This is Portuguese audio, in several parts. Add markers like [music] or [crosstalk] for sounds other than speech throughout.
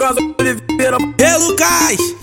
Casa Oliveira. Ei, Lucas!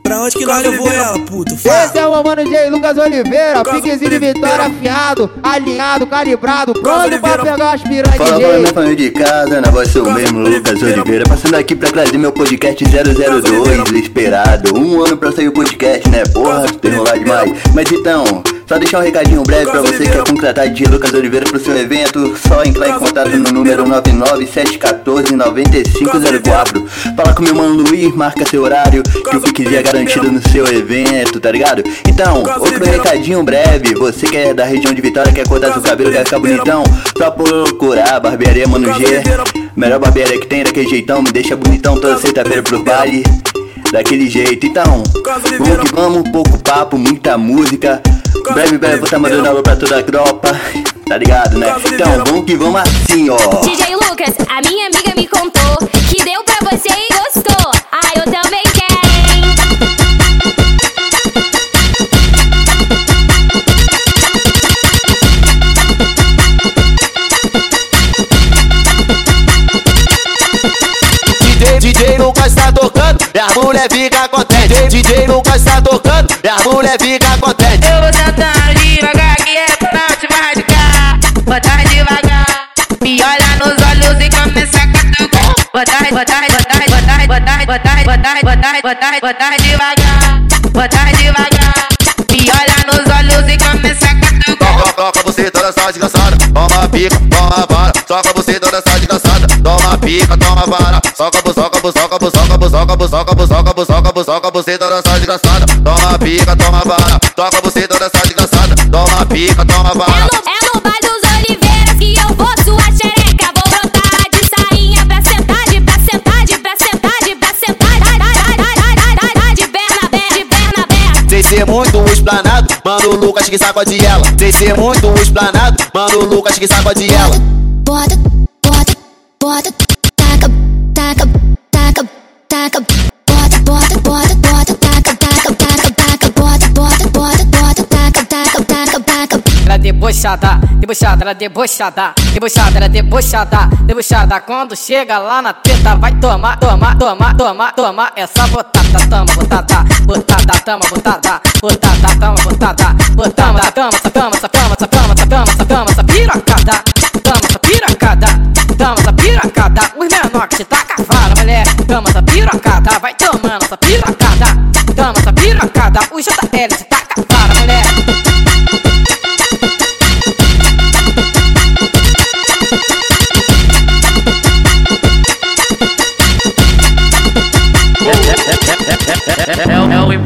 Pra onde que nós levou ela, puto? Fala. Esse é o mano J. Lucas Oliveira, piquezinho de vitória afiado, alinhado, calibrado, pronto pra pegar as piranhas de Fala pra minha família de casa, na voz sou mesmo, Lucas Oliveira Passando aqui pra trazer meu podcast 002, esperado Um ano pra sair o podcast, né, porra, enrolar demais Mas então, só deixar um recadinho breve pra você que quer contratar de Lucas Oliveira pro seu evento. Só entrar em contato no número 99714-9504 Fala com meu mano Luiz, marca seu horário Que o Piquezinho é garantido no seu evento, tá ligado? Então, outro recadinho breve Você que é da região de Vitória, quer cortar seu cabelo, quer ficar bonitão Só procurar Barbearia Mano G. Melhor barbearia que tem, daquele jeitão Me deixa bonitão toda sexta-feira pro baile Daquele jeito, então. Vamos que vamos, pouco papo, muita música. Breve, breve, vou tá mandando alô pra toda a tropa. [laughs] Tá ligado, né? Então, vamos que vamos assim, ó. [laughs] DJ Lucas, a minha amiga me contou que deu pra você e gostou. Ah, eu também tocando, e a mulher fica contente. DJ Lucas tá tocando, e a mulher fica contente. Eu vou sentar devagar que é pra não te machucar. Botar devagar, me olha nos olhos e começa a catucar. Botar, botar, botar, botar, botar, botar, botar, botar, botar, botar devagar. Botar devagar, me olha nos olhos e começa a catucar. Toca, toca você toda essa desgraçada. Toma pica, toma vara. Soca você toda essa desgraçada. Toma pica, toma vara. Soca, bu, soca, bu, soca, bu, soca, bu, soca, bu, soca, bu, soca, bu, soca, bu, soca você toda essa desgraçada. Toma pica, toma vara. Toca você toda essa desgraçada. Toma pica, toma É vara. no, é no baile dos Oliveiras que eu vou sua xereca. Vou brotar de sainha pra sentar, de pra sentar, de pra sentar, de pra sentar. Ai, ai, ai, ai, ai, ai, ai, de perna aberta, de perna aberta. Sem ser muito explanado, mano o Lucas que sacode ela. Sem ser muito explanado, mano o Lucas que sacode ela. bota, bota, bota, debochada, debochada, ela é debochada, debochada, ela é debochada, debochada. Quando chega lá na teta, vai tomar, tomar, tomar, tomar, tomar essa botada, tama, botada, botada, tama, botada, botada, tama, botada, botada, sacama, sacama, sacama, sacama, sacama, sacama, essa piracada, tama, essa piracada, tama, essa piracada. Os menores que te taca fala, mulher, tama, essa piracada, vai tomando essa piracada, tama, essa piracada. O JL te taca fala, mulher.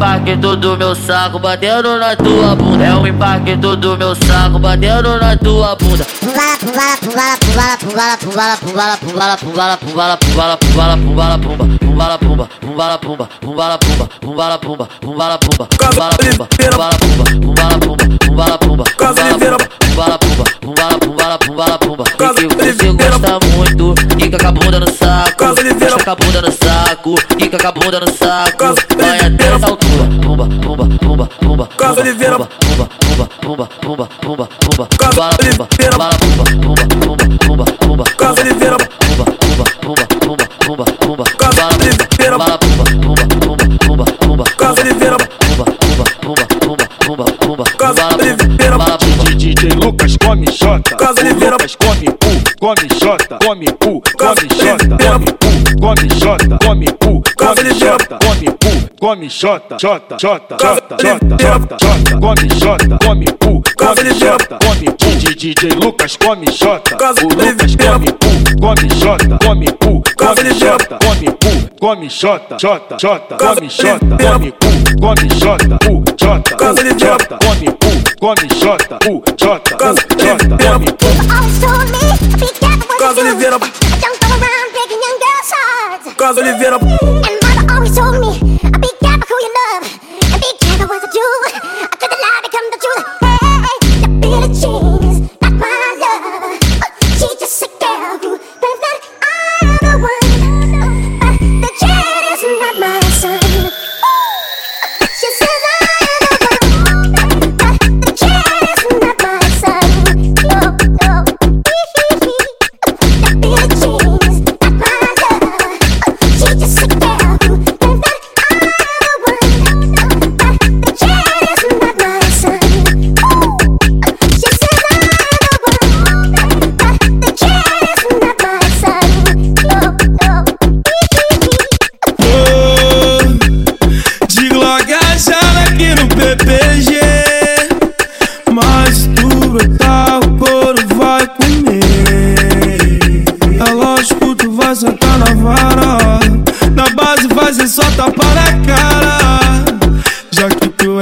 Impacto do meu saco batendo na tua bunda. É o impacto do meu saco batendo na tua bunda. Puvala, puvala, puvala, puvala, puvala, puvala, puvala, Pumbala, pumbala, pumbala, pumbala, pumbala, pumbala, pumba, pumbala, pumba, pumbala, pumba, pumbala, pumba, pumbala, pumba, pumbala, pumba, pumbala, pumba, pumbala, pumba, pumbala, pumba, pumbala, pumba, pumbala, pumba, pumbala, pumbala, pumbala, pumba. E que você gosta muito, fica com a bunda no saco, piroca Fica a bunda no saco, fica com a bunda no saco Vai até essa altura Pumba, pumba, pumba, pumba Casa Oliveira Pumba, pumba, pumba, pumba, pumba, pumba Casa Oliveira Bala, pumba, pumba, pumba, pumba, pumba Casa vira, Pumba, pumba, pumba, pumba, pumba, pumba Casa Oliveira Bala, pumba, pumba, pumba, pumba, pumba Casa Oliveira Pumba, pumba pumba, pumba, pumba, pumba, Casa Oliveira. DJ Lucas come xota, Casa o Oliveira. Lucas come cu, come xota, come cu, come xota, come cu, come xota, come cu, come xota, come cu, come xota, xota, xota, xota, xota, come xota, come cu, come xota, come cu. DJ Lucas come xota, o Lucas come cu, come xota, come cu, come xota, come cu, come xota, xota, xota, come xota, come cu, come xota, cu, Jota, Casa de diabo Come, U, come, Jota, U, Jota, Casa de diabo Cause Oliveira Casa Oliveira And mother always told me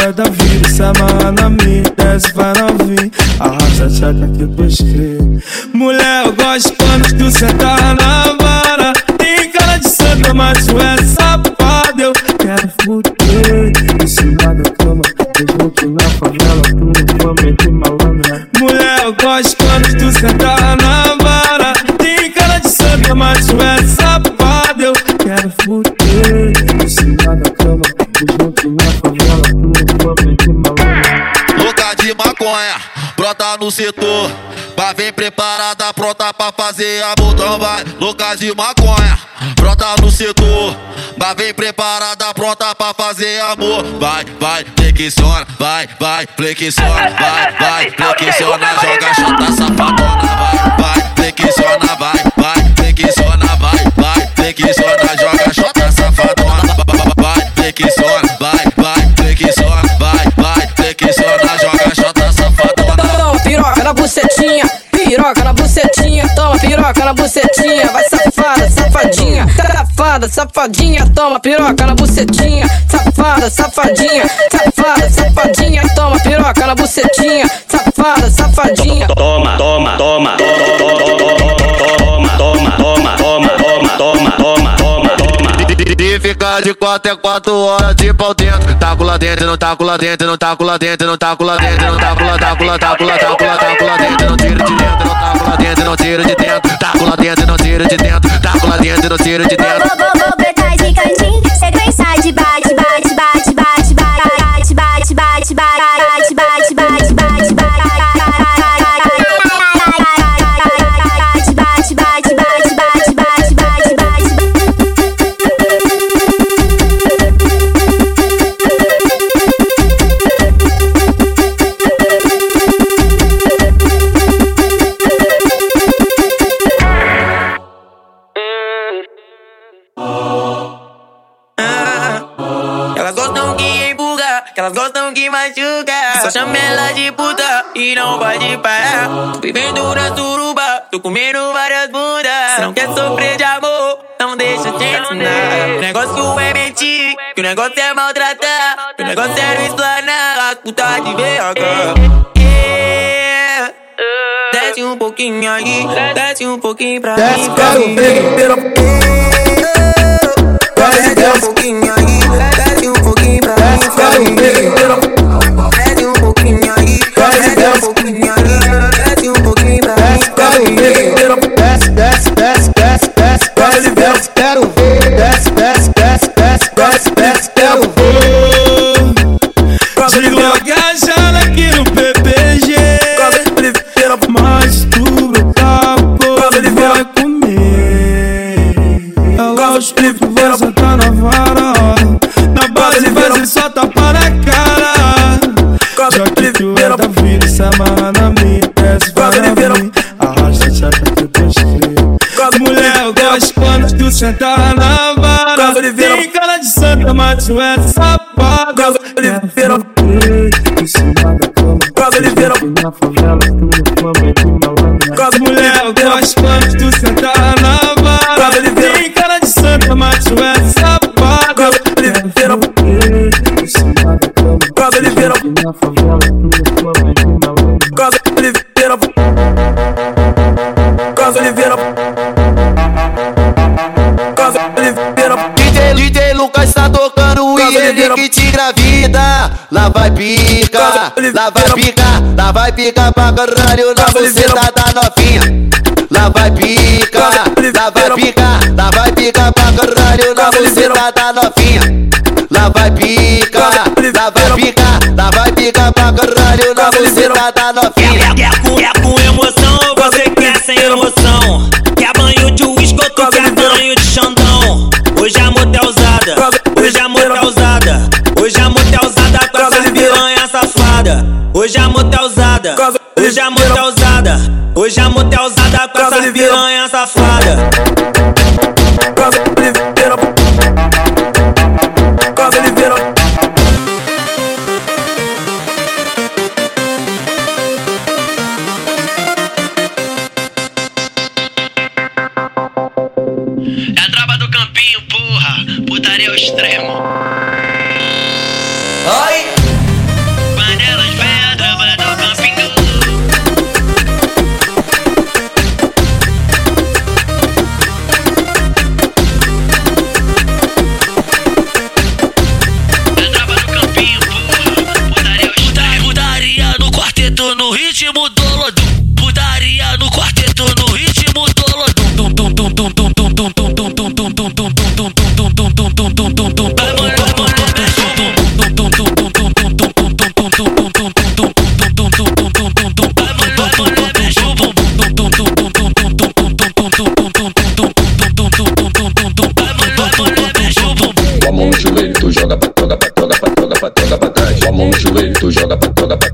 é da vida, se amarra na minha, desce, vai novinho. Arrasta a que tu escreve. Mulher, eu gosto quando tu sentar na vara. Tem cara de santa, mas tu é safado. Eu quero fuder em cima da cama. Junto na favela, tu não fama de malandra. Mulher, eu gosto brota no setor. Vai vem preparada, pronta pra fazer amor. Então vai, louca de maconha, brota no setor. Vai vem preparada, pronta pra fazer amor. Vai, vai, flexiona, vai, vai, flexiona, vai, vai, flexiona, joga chata safadona. Vai, vai, flexiona, vai, vai, flexiona, vai, vai, flexiona, bucetinha, piroca na bucetinha, toma piroca na bucetinha, vai safada, safadinha, safada, safadinha, toma piroca na bucetinha, safada, safadinha, safada, safadinha, toma piroca na bucetinha, safada, safadinha. Toma, toma, toma, toma, ficar de quatro é quatro horas de pau dentro. Taco lá dentro, não taco lá dentro, não taco lá dentro, não taco lá dentro, não taco lá, taco lá, taco lá, taco lá, taco lá dentro, não tiro de dentro, não taco lá dentro, não tiro de dentro, taco lá dentro, não tiro de dentro, taco lá dentro, não tiro de dentro. Que elas gostam que machuca. Só chama ela de puta e não pode parar. Tô vivendo na suruba, tô comendo várias bundas. Se não quer sofrer de amor, não deixa de ensinar. O negócio é mentir, que o negócio é maltratar. Que o negócio é não explanar as putas de VH. Yeah. Desce um pouquinho aí, desce um pouquinho pra Desce, mim. quero ver. Desce um pouquinho aí, um pouquinho pra mim. Quero ver. Desce um pouquinho aí, desce um pouquinho aí, desce um pouquinho pra mim. Quero ver. Desce, desce, desce, desce, desce, desce, desce, quero ver. Desce, desce, desce, desce, desce, desce, quero ver. Eu gosto quando tu sentar na vara? Tem cara de santa, mas tu é safado. Quero fuder em cima da cama Junto na favela, tu não fama de malandra Mulher, eu gosto quando tu sentar na vara Lá vai pica, lá vai pica, lá vai pica pra caralho na buceta da novinha. Lá vai pica, lá vai pica, lá vai pica pra caralho na buceta da novinha. Lá vai pica, lá vai pica, lá vai pica pra caralho na buceta da novinha. Quer com, quer com emoção ou você quer sem emoção? Usada, hoje a moto é usada, hoje a moto é usada com essa piranha safada.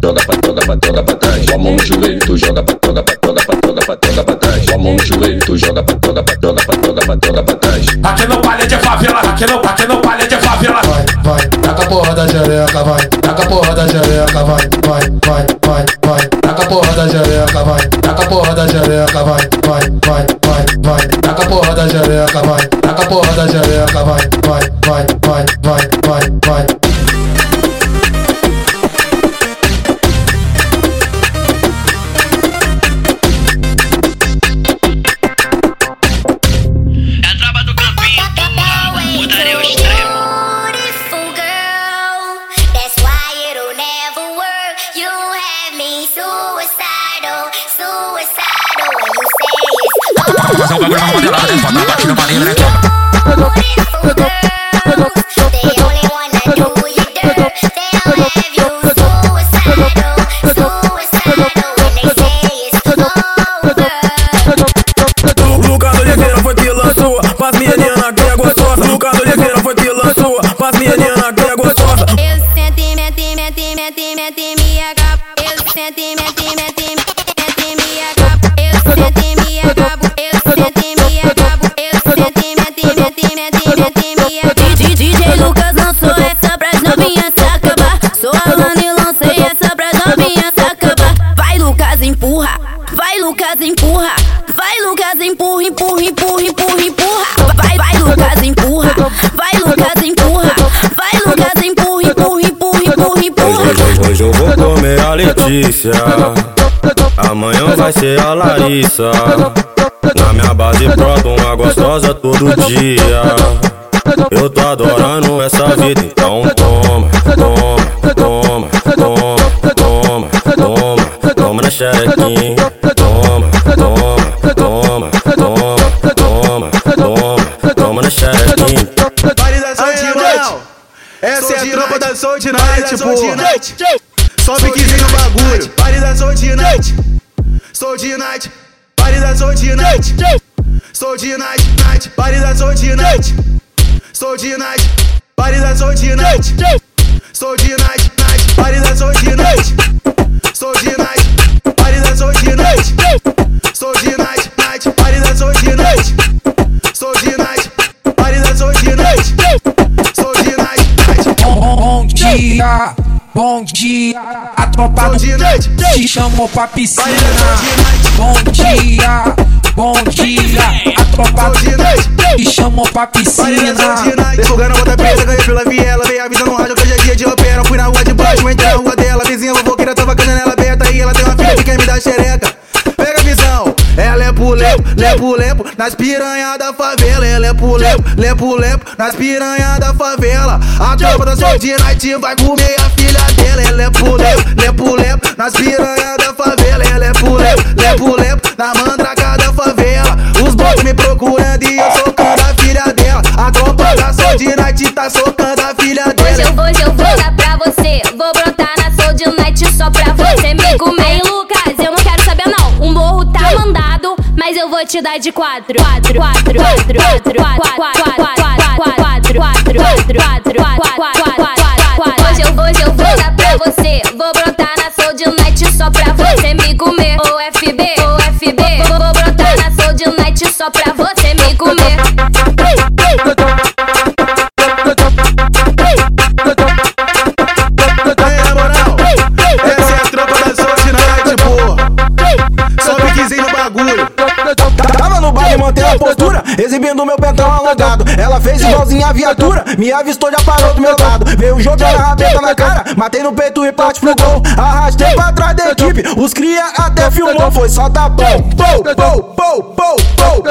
Joga pra joga pra joga pra trás. Com a mão no joelho, tu joga pra joga pra joga pra joga pra joga pra trás. Com a mão no joelho, tu joga pra joga pra joga pra joga pra joga pra trás. Aqui no palha de favela, aqui no, aqui no palha de favela. vai, vai, taca a porra da xereca, vai, taca a porra da xereca, vai, vai, vai, vai, vai, taca a porra da xereca, vai, taca a porra da xereca, vai, vai, vai, vai, vai, taca a porra da xereca, vai, taca a porra da xereca, vai, vai, vai, vai, vai, vai, vai. Mas o bagulho não modela dentro, tá batido pra livre. Letícia. Amanhã vai ser a Larissa. Na minha base brota uma gostosa todo dia. Eu tô adorando essa vida, então toma, toma, toma, toma, toma, toma, toma na xerequinha. Toma, toma, toma, toma, toma, toma, toma na xerequinha. Essa é a tropa da Soul de Night, porra. Só piquezinho no bagulho. Validação de night. Sou de night. Validação de night. Sou de night, night. Validação de night. Sou de night. Validação de night. Sou de night, night. Validação de night. Sou de night. Validação de night. Sou de night, night. Validação de night. Sou de night. Validação de night. Sou de night, night. Bom dia, bom dia. A tropa do te chamou pra piscina. Bom dia, bom dia. A tropa do te chamou pra piscina. Divulgando bota preta, ganhei pela viela. Veio avisando no rádio que hoje é dia de opera. Fui na rua de baixo, entrei na rua dela. Vizinha fofoqueira tava com a janela aberta. E ela tem uma filha que quer me dar xereca. Pulepo, lepo, lepo. Nas piranha da favela, ela é pulepo, lepo, lepo. Nas piranha da favela. A tropa da de Night vai comer a filha dela. Ela é pulepo, lepo, lepo. Nas piranha da favela, ela é pulepo, lepo, lepo. Na mandraca da favela. Os bots me procurando e eu socando a filha dela. A tropa da de Night tá socando a filha dela. Hoje eu, hoje eu vou vou te dar de quatro. Quatro, quatro, quatro, quatro, quatro, quatro, quatro, quatro, quatro, quatro, quatro, quatro, quatro, quatro. Hoje eu, hoje eu vou dar pra você. Vou brotar na Soul de Night só pra você me comer. O FB, o FB. Vou, vou brotar na Soul de Night só pra você Ela fez igualzinha a viatura, me avistou, já parou do meu lado. Veio jogando a rabeta na cara, matei no peito e parte pro gol. Arrastei pra trás da equipe, os cria até filmou. Foi só tapão. Pou, pou, pou, pou, pou.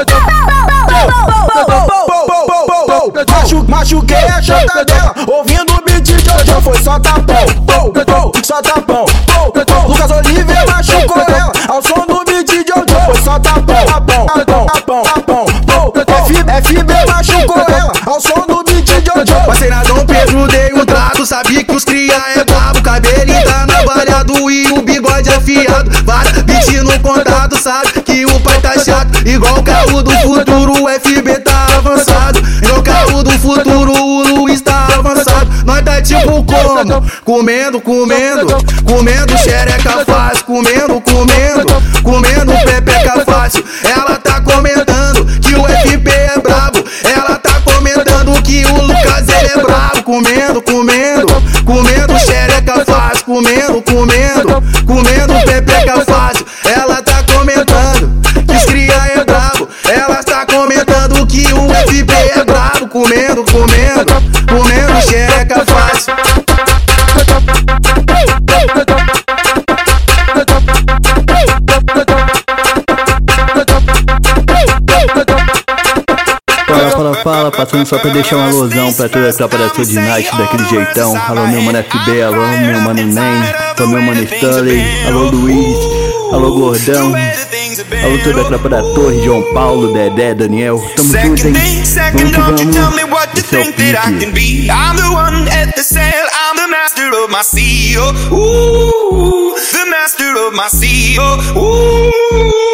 Machu, machuquei a chota dela, ouvindo o beat de Jojo. Foi só tapão, pou, pou, só tapão. FB machucou ela, ao som do beat de Jojo. Passei na Dom Pedro, dei um trato, sabia que os cria é brabo. Cabelinho tá navalhado e o bigode afiado. Várias beat no contato, sabe que o pai tá chato. Igual o carro do futuro, o FB tá avançado. Igual o carro do futuro, o Luiz tá avançado. Nós tá tipo como? Comendo, comendo, comendo xereca fácil. Comendo, comendo, Comendo, comendo, xereca fácil. Comendo, comendo, comendo pepeca fácil. Fala, passando só pra deixar uma alusão pra toda a tropa da Soul Night daquele jeitão. Alô, meu mano FB, alô, meu mano Nem, alô, meu mano Stanley, alô, Luiz, alô, Gordão, alô, toda a tropa da Torre, João Paulo, Dedé, Daniel. Tamo junto, hein? Vamos que vamos. Esse é o pique. I'm the one at the sail, I'm the master of my sea. Oh, ooh, the master of my sea. Oh, ooh.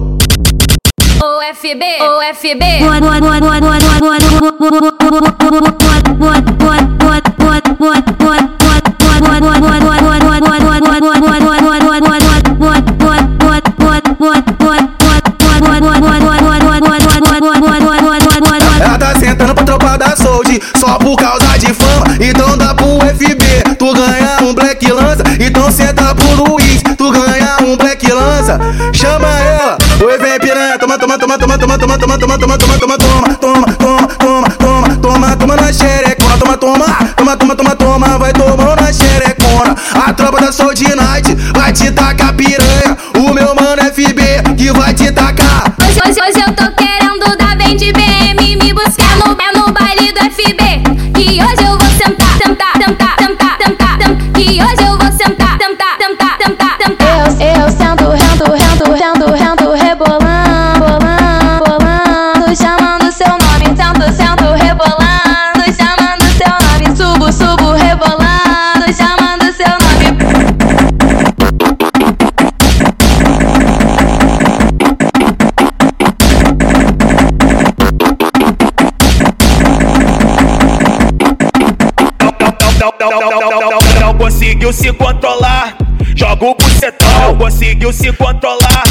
FB, ou FB. Toma, toma, toma, toma, toma, toma, toma, toma, toma, toma, toma, toma, toma, toma, na xerecona Toma, toma, toma, toma, toma, toma Vai tomando na xerecona A tropa da Sold Night Vai te tacar piranha O meu mano FB Que vai conseguiu se controlar. Joga o bucetão, não conseguiu se controlar.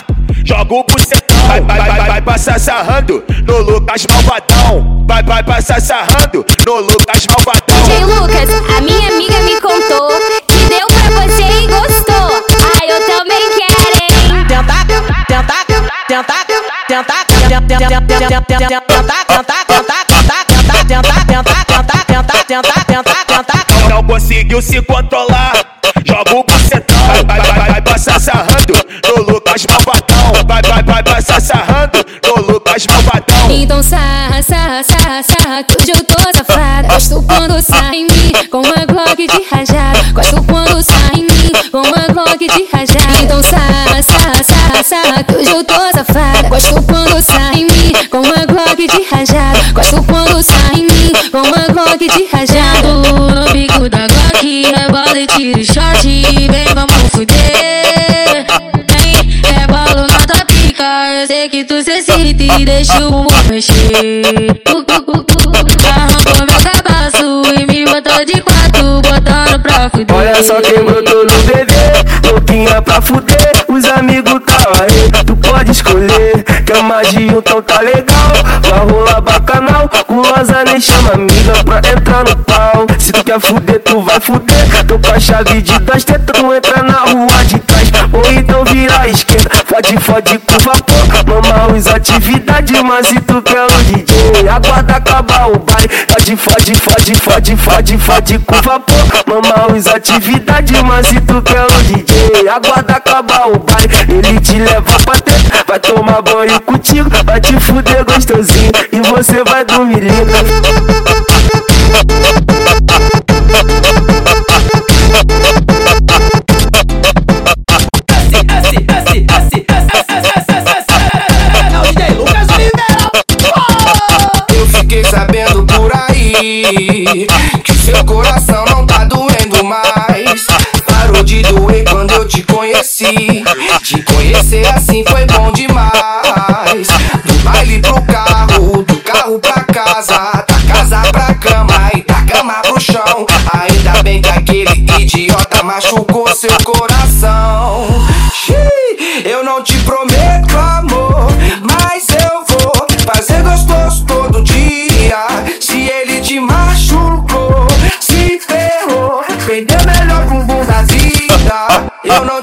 Joga o bucetão, vai, vai, vai, vai passar sarrando no Lucas Malvadão. Vai, vai passar sarrando no Lucas Malvadão. DJ Lucas, a minha amiga me contou que deu pra você e gostou. Ah, eu também quero, hein? Tentar, tentar, tentar, tentar, tentar, tentar, tentar, tentar, tentar, tentar, tentar, tentar, tentar, tentar, tentar, tentar, tentar. Não conseguiu se controlar. Joga o bucetão, vai, vai, vai, vai passar sarrando no Lucas Malvadão. Vai, vai, vai passar sarrando no Lucas Malvadão. Então sarra, sarra, sarra, sarra, que hoje eu tô safada. Gosto quando sai em mim com uma Glock de rajada. Gosto quando sai em mim com uma Glock de rajada. Então sarra, sarra, sarra, sarra, que hoje eu tô safada. Gosto quando sai em mim com uma Glock de rajada. Gosto quando sai em mim com uma Glock de rajada de short vem, vamos fuder. Vem, é balão na tua pica, eu sei que tu se sente e deixa o mundo mexer. Uh, uh, uh, Arrancou meu cabaço e me botou de quatro, botando pra fuder. Olha só quem brotou no bebê, louquinha pra fuder, os amigos tava tá aí, tu pode escolher. Quer mais de um, então tá legal, vai rolar bacanal gulosa nem chama amiga pra entrar no pau. Se tu quer fuder, tu vai fuder. Tô com a chave de duas tetas, tu entra na rua de trás. Ou então vira esquerda, fode, fode com vapor. Mama, os atividades, mas se tu quer o DJ, aguarda acabar o baile. Fode, fode, fode, fode, fode, fode com vapor. Mama, os atividades, mas se tu quer o DJ, aguarda acabar o baile. Ele te leva pra dentro, vai tomar banho contigo, vai te fuder gostosinho e você vai dormir lindo. Que seu coração não tá doendo mais. Parou de doer quando eu te conheci. Te conhecer assim foi bom demais. Do baile pro carro, do carro pra casa, da casa pra cama e da cama pro chão. Ainda bem que aquele idiota machucou seu coração. Xiii, vida. Eu não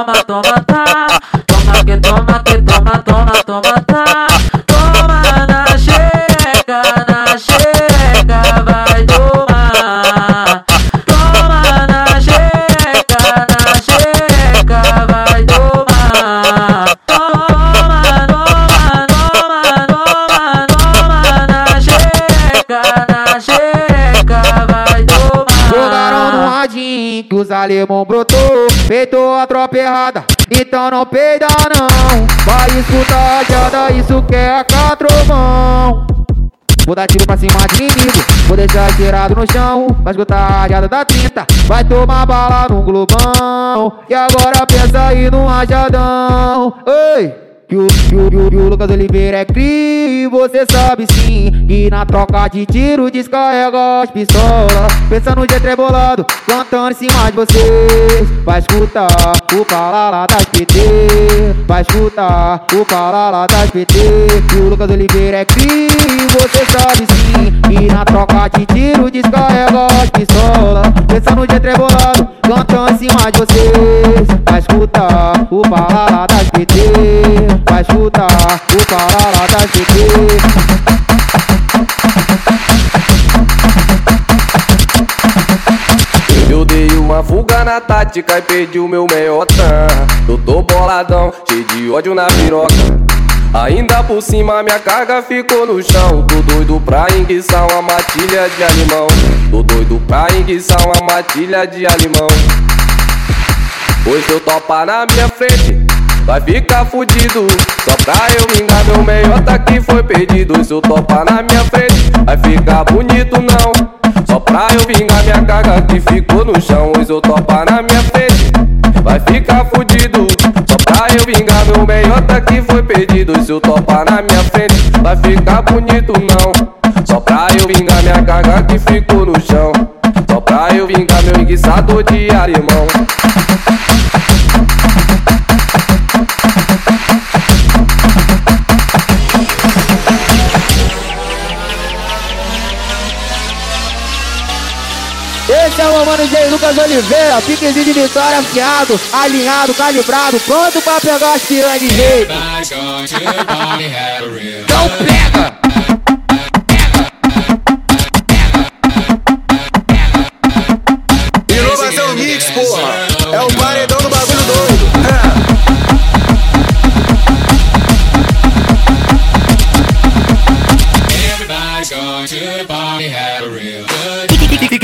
toma, toma, tá. Toma que toma, que toma, toma, toma, tá. Toma na xereca, na xereca, vai tomar. Toma na xereca, na xereca, vai tomar. Toma, toma, toma, toma, toma na xereca, na xereca, vai tomar. Jogaram no radinho que os alemão brotou Peitou então não peida não. Vai escutar a jada, isso que é catrovão Vou dar tiro pra cima de inimigo. Vou deixar tirado no chão. Vai escutar a rajada da tinta. Vai tomar bala no globão. E agora pensa aí no rajadão. Ei! Que o, que o, que o, Lucas Oliveira é cri, você sabe sim Que na troca de tiro descarrega as pistolas. Pensa no dia trebolado, cantando em cima de vocês Vai escutar o palala das PT Vai escutar o palala das PT Que o Lucas Oliveira é cri, você sabe sim Que na troca de tiro descarrega as pistolas. Pensa no dia trebolado, cantando em cima de vocês Vai escutar o palala das PT Vai escutar o parará da GT Eu dei uma fuga na tática e perdi o meu meiotã Eu tô boladão, cheio de ódio na piroca. Ainda por cima minha carga ficou no chão. Tô doido pra enguiçar uma matilha de alimão Tô doido pra enguiçar uma matilha de alimão Pois eu topa na minha frente Vai ficar fudido. Só pra eu vingar meu meiota que foi perdido. Se eu topar na minha frente Vai ficar bonito não. Só pra eu vingar minha carga que ficou no chão. Pois eu topar na minha frente Vai ficar fudido. Só pra eu vingar meu meiota que foi perdido. Se eu topar na minha frente Vai ficar bonito não. Só pra eu vingar minha carga que ficou no chão. Só pra eu vingar meu enguiçador de alemão Esse é o mano J. Lucas Oliveira, piquezinho de vitória afiado, alinhado, calibrado, pronto pra pegar as piranhas de jeito. Então pega! Inovação Mix, porra. É o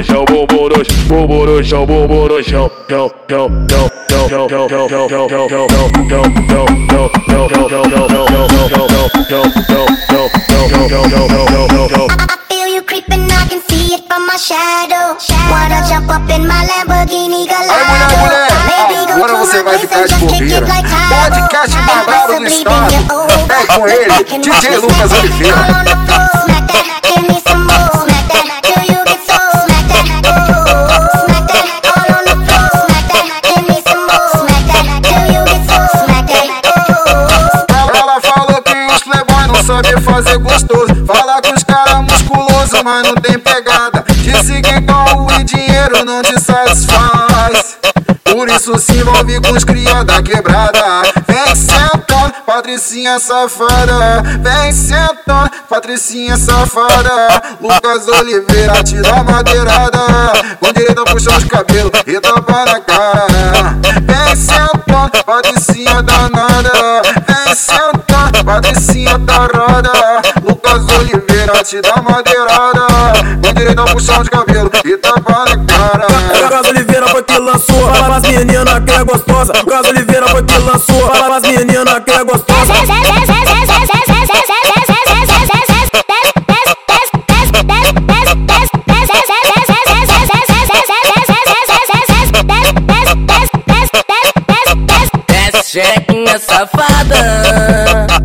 no chão, bumbum no chão, bumbum no chão, bumbum no chão, chão, chão, chão, chão, chão, chão, chão, chão, chão, chão, chão, chão, chão, chão, chão, I feel you creeping, I can see it from my shadow. Wanna jump up in my Lamborghini Gallardo? Maybe go Agora to você my vai place ficar and de just kick bobeira. it like Tahoe. Podcast mais brabo do estado. É com ele, DJ Lucas Oliveira. Fazer gostoso. Fala com os caras musculosos, mas não tem pegada. Disse que pau e dinheiro não te satisfaz. Por isso se envolve com os cria da quebrada. Vem sentando, Patricinha safada. Vem sentando, Patricinha safada. Lucas Oliveira te dá madeirada. Com direito a puxar os cabelos e tapa na cara. Vem sentando, Patricinha danada. Vem sentando, Patricinha tarada. Lucas Oliveira te dá madeirada. Com direito a puxar os cabelos e tapa na cara. Lucas Oliveira foi que lançou Fala pras meninas que é gostosa Lucas Oliveira foi que lançou Fala pras meninas que é gostosa chequinha safada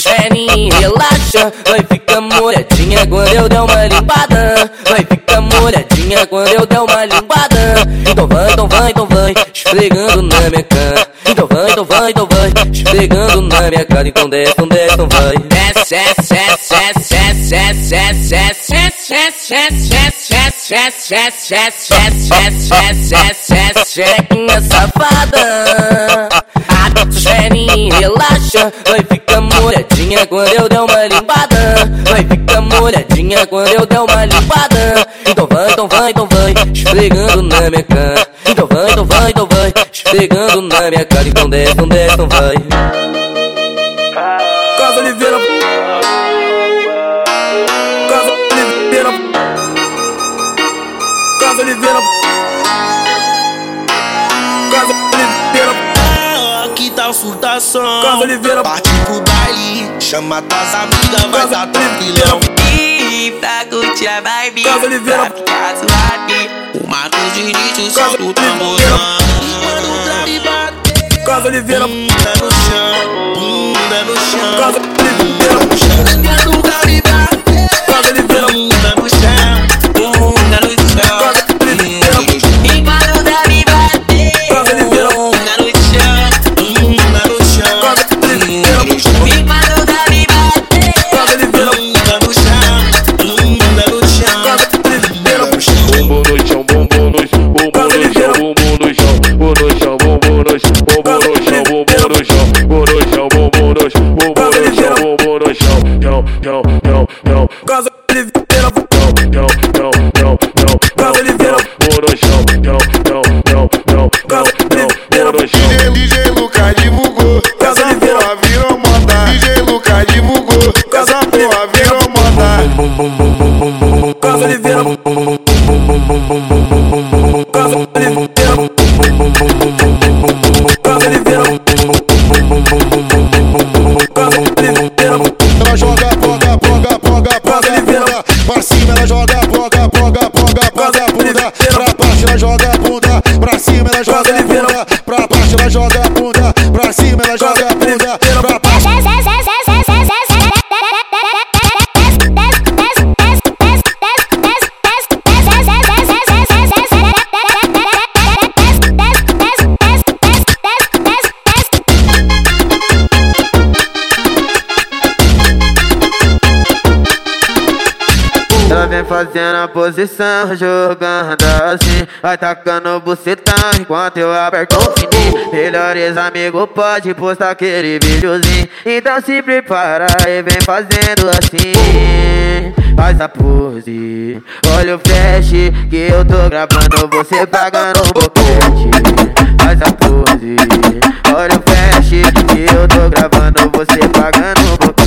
Perninhas, relaxa. Vai ficar molhadinha quando eu der uma limpada. Vai ficar molhadinha quando eu der uma limpada. Então vai, então vai, então vai Esfregando na minha cara. Então vai, então vai, então vai Chegando na minha cara, então de então de então vai. Desce, Chequinha safada. A bichelinha relaxa. Vai ficar molhadinha quando eu der uma limpada. Vai ficar molhadinha quando eu der uma limpada. Então vai, então vai, então vai. Esfregando na minha cara. Então vai, então vai Esfregando na minha cara Então desce, então desce, então vai. Casa Oliveira. Casa Oliveira. Casa Oliveira. Casa Oliveira. Que tal surtação? Casa Oliveira. Parte pro baile, chama tuas amigas, vai tá tranquilão. E pra curtir a vibe Casa Oliveira. Pra ficar suave O Marcos Diniz, solta o tamborzão. Manda o grave bater. Casa Oliveira Bunda no chão, bunda no chão. Casa Oliveira Manda o grave bater. Casa Oliveira joga, fazendo a posição, jogando assim. Vai tacando bucetão enquanto eu aperto o fininho. Melhores amigos pode postar aquele videozinho. Então se prepara e vem fazendo assim. Faz a pose, olha o flash que eu tô gravando você pagando um boquete. Faz a pose, olha o flash que eu tô gravando você pagando um boquete.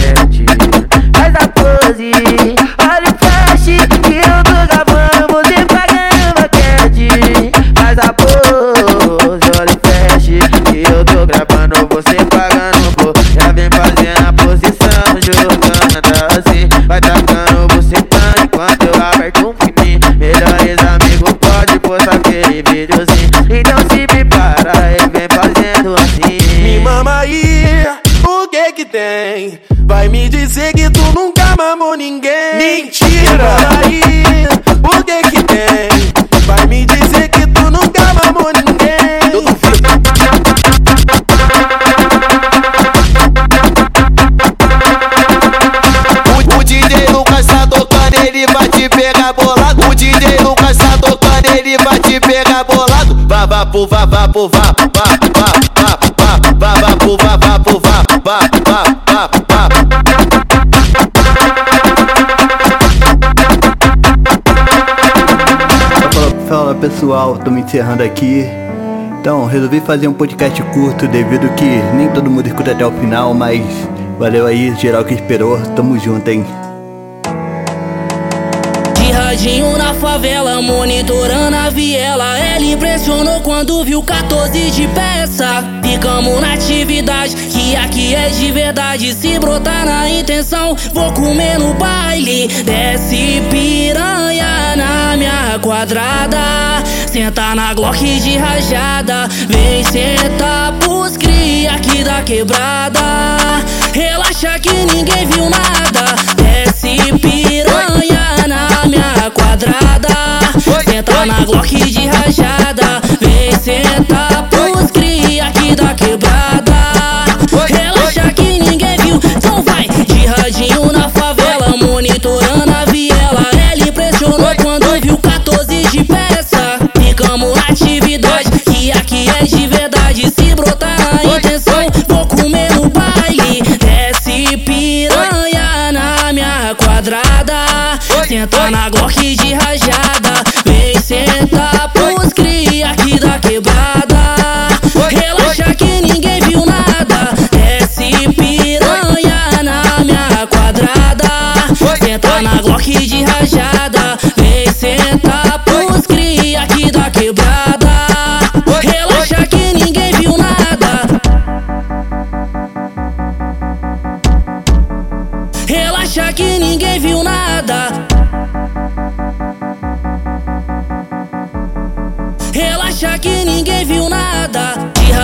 Fala pessoal, tô me encerrando aqui. Então, resolvi fazer um podcast curto devido que nem todo mundo escuta até o final, mas valeu aí, geral que esperou. Tamo junto, hein? De radinho na favela, monitorando a viela. Ela impressionou quando viu 14 de peça. Ficamos na atividade, que aqui é de verdade. Se brotar na intenção, vou comer no baile. Desce piranha na minha quadrada. Senta na Glock de rajada. Vem sentar pros cria aqui da quebrada. Relaxa que ninguém viu nada. Desce piranha quadrada. Senta na Glock de rajada. Vem sentar quadrada. Senta na Glock de rajada. Vem sentar pros cria aqui da quebrada.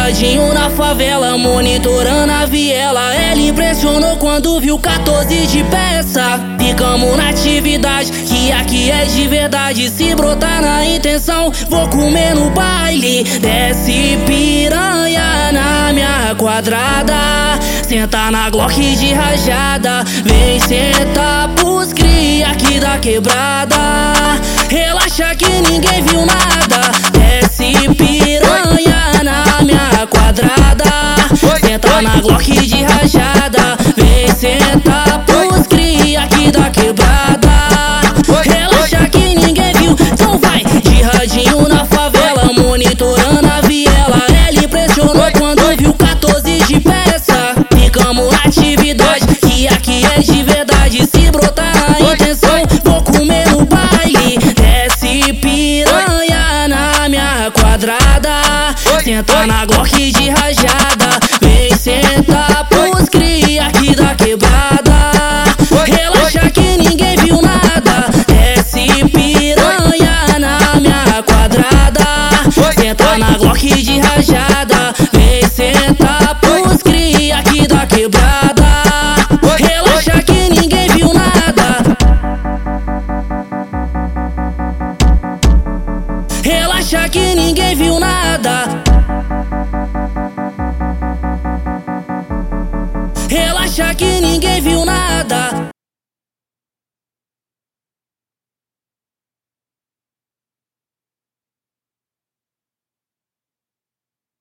Radinho na favela, monitorando a viela. Ela impressionou quando viu 14 de peça. Ficamos na atividade, que aqui é de verdade. Se brotar na intenção, vou comer no baile. Desce piranha na minha quadrada. Senta na Glock de rajada. Vem sentar pros cria aqui da quebrada. Relaxa que ninguém viu nada. Desce piranha quadrada. Senta na Glock de rajada. Vem sentar pros cria aqui da quadrada. Senta na Glock de